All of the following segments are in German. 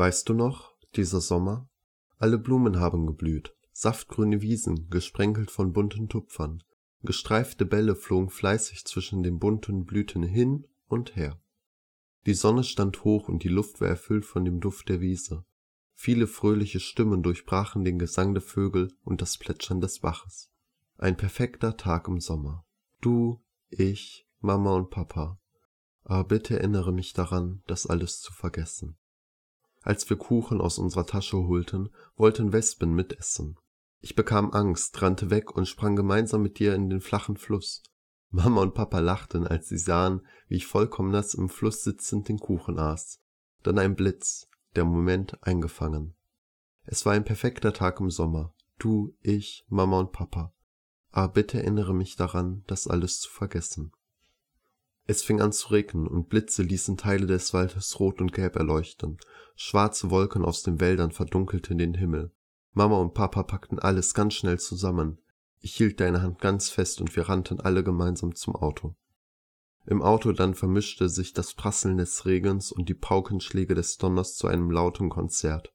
Weißt du noch, dieser Sommer? Alle Blumen haben geblüht, saftgrüne Wiesen, gesprenkelt von bunten Tupfern, gestreifte Bälle flogen fleißig zwischen den bunten Blüten hin und her. Die Sonne stand hoch und die Luft war erfüllt von dem Duft der Wiese. Viele fröhliche Stimmen durchbrachen den Gesang der Vögel und das Plätschern des Baches. Ein perfekter Tag im Sommer. Du, ich, Mama und Papa. Aber bitte erinnere mich daran, das alles zu vergessen. Als wir Kuchen aus unserer Tasche holten, wollten Wespen mitessen. Ich bekam Angst, rannte weg und sprang gemeinsam mit dir in den flachen Fluss. Mama und Papa lachten, als sie sahen, wie ich vollkommen nass im Fluss sitzend den Kuchen aß. Dann ein Blitz, der Moment eingefangen. Es war ein perfekter Tag im Sommer. Du, ich, Mama und Papa. Aber bitte erinnere mich daran, das alles zu vergessen. Es fing an zu regnen und Blitze ließen Teile des Waldes rot und gelb erleuchten. Schwarze Wolken aus den Wäldern verdunkelten den Himmel. Mama und Papa packten alles ganz schnell zusammen. Ich hielt deine Hand ganz fest und wir rannten alle gemeinsam zum Auto. Im Auto dann vermischte sich das Prasseln des Regens und die Paukenschläge des Donners zu einem lauten Konzert.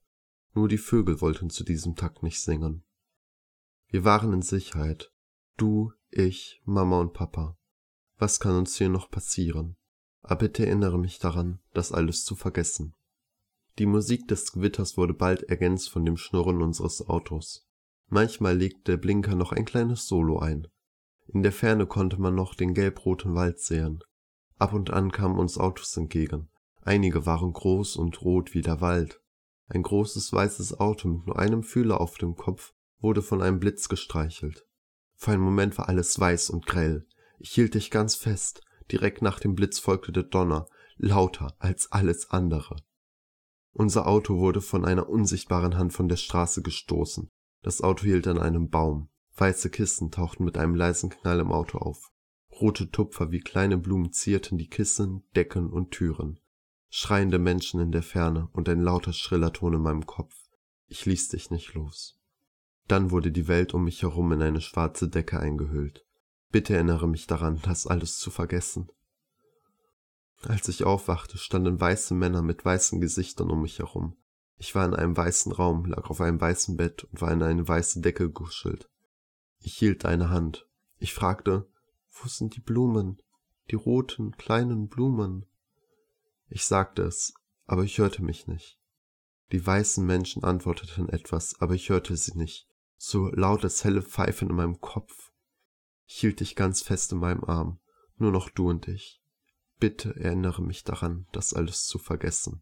Nur die Vögel wollten zu diesem Takt nicht singen. Wir waren in Sicherheit. Du, ich, Mama und Papa. Was kann uns hier noch passieren? Aber bitte erinnere mich daran, das alles zu vergessen. Die Musik des Gewitters wurde bald ergänzt von dem Schnurren unseres Autos. Manchmal legte der Blinker noch ein kleines Solo ein. In der Ferne konnte man noch den gelbroten Wald sehen. Ab und an kamen uns Autos entgegen. Einige waren groß und rot wie der Wald. Ein großes weißes Auto mit nur einem Fühler auf dem Kopf wurde von einem Blitz gestreichelt. Für einen Moment war alles weiß und grell. Ich hielt dich ganz fest. Direkt nach dem Blitz folgte der Donner, lauter als alles andere. Unser Auto wurde von einer unsichtbaren Hand von der Straße gestoßen. Das Auto hielt an einem Baum. Weiße Kissen tauchten mit einem leisen Knall im Auto auf. Rote Tupfer wie kleine Blumen zierten die Kissen, Decken und Türen. Schreiende Menschen in der Ferne und ein lauter schriller Ton in meinem Kopf. Ich ließ dich nicht los. Dann wurde die Welt um mich herum in eine schwarze Decke eingehüllt. Bitte erinnere mich daran, das alles zu vergessen. Als ich aufwachte, standen weiße Männer mit weißen Gesichtern um mich herum. Ich war in einem weißen Raum, lag auf einem weißen Bett und war in eine weiße Decke gekuschelt. Ich hielt deine Hand. Ich fragte, wo sind die Blumen? Die roten, kleinen Blumen? Ich sagte es, aber ich hörte mich nicht. Die weißen Menschen antworteten etwas, aber ich hörte sie nicht, so laut als helle Pfeifen in meinem Kopf. Hielt dich ganz fest in meinem Arm, nur noch du und ich. Bitte erinnere mich daran, das alles zu vergessen.